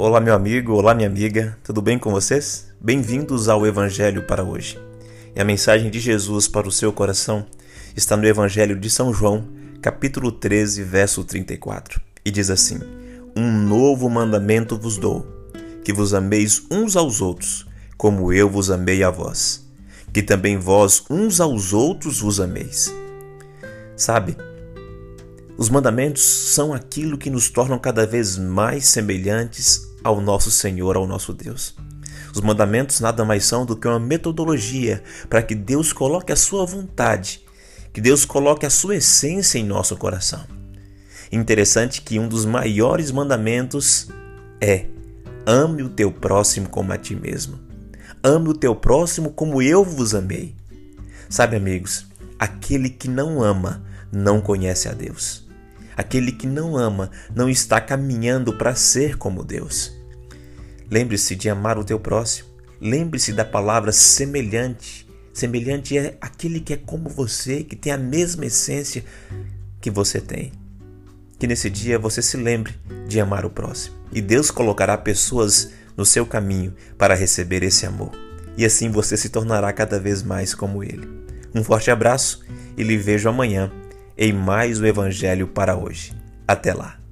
Olá, meu amigo, olá, minha amiga, tudo bem com vocês? Bem-vindos ao Evangelho para hoje. E a mensagem de Jesus para o seu coração está no Evangelho de São João, capítulo 13, verso 34, e diz assim: Um novo mandamento vos dou, que vos ameis uns aos outros, como eu vos amei a vós, que também vós uns aos outros vos ameis. Sabe, os mandamentos são aquilo que nos tornam cada vez mais semelhantes ao nosso Senhor, ao nosso Deus. Os mandamentos nada mais são do que uma metodologia para que Deus coloque a sua vontade, que Deus coloque a sua essência em nosso coração. Interessante que um dos maiores mandamentos é: ame o teu próximo como a ti mesmo. Ame o teu próximo como eu vos amei. Sabe, amigos, aquele que não ama não conhece a Deus. Aquele que não ama não está caminhando para ser como Deus. Lembre-se de amar o teu próximo. Lembre-se da palavra semelhante. Semelhante é aquele que é como você, que tem a mesma essência que você tem. Que nesse dia você se lembre de amar o próximo. E Deus colocará pessoas no seu caminho para receber esse amor. E assim você se tornará cada vez mais como Ele. Um forte abraço e lhe vejo amanhã em mais um Evangelho para hoje. Até lá!